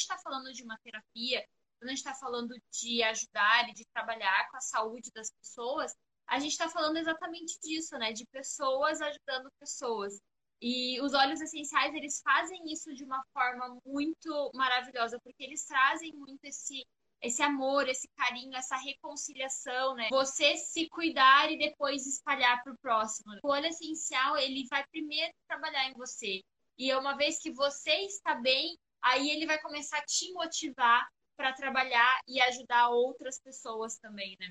está falando de uma terapia, quando a gente está falando de ajudar e de trabalhar com a saúde das pessoas, a gente está falando exatamente disso, né? De pessoas ajudando pessoas. E os óleos essenciais, eles fazem isso de uma forma muito maravilhosa, porque eles trazem muito esse esse amor, esse carinho, essa reconciliação, né? Você se cuidar e depois espalhar para o próximo. O óleo essencial, ele vai primeiro trabalhar em você. E uma vez que você está bem, aí ele vai começar a te motivar para trabalhar e ajudar outras pessoas também, né?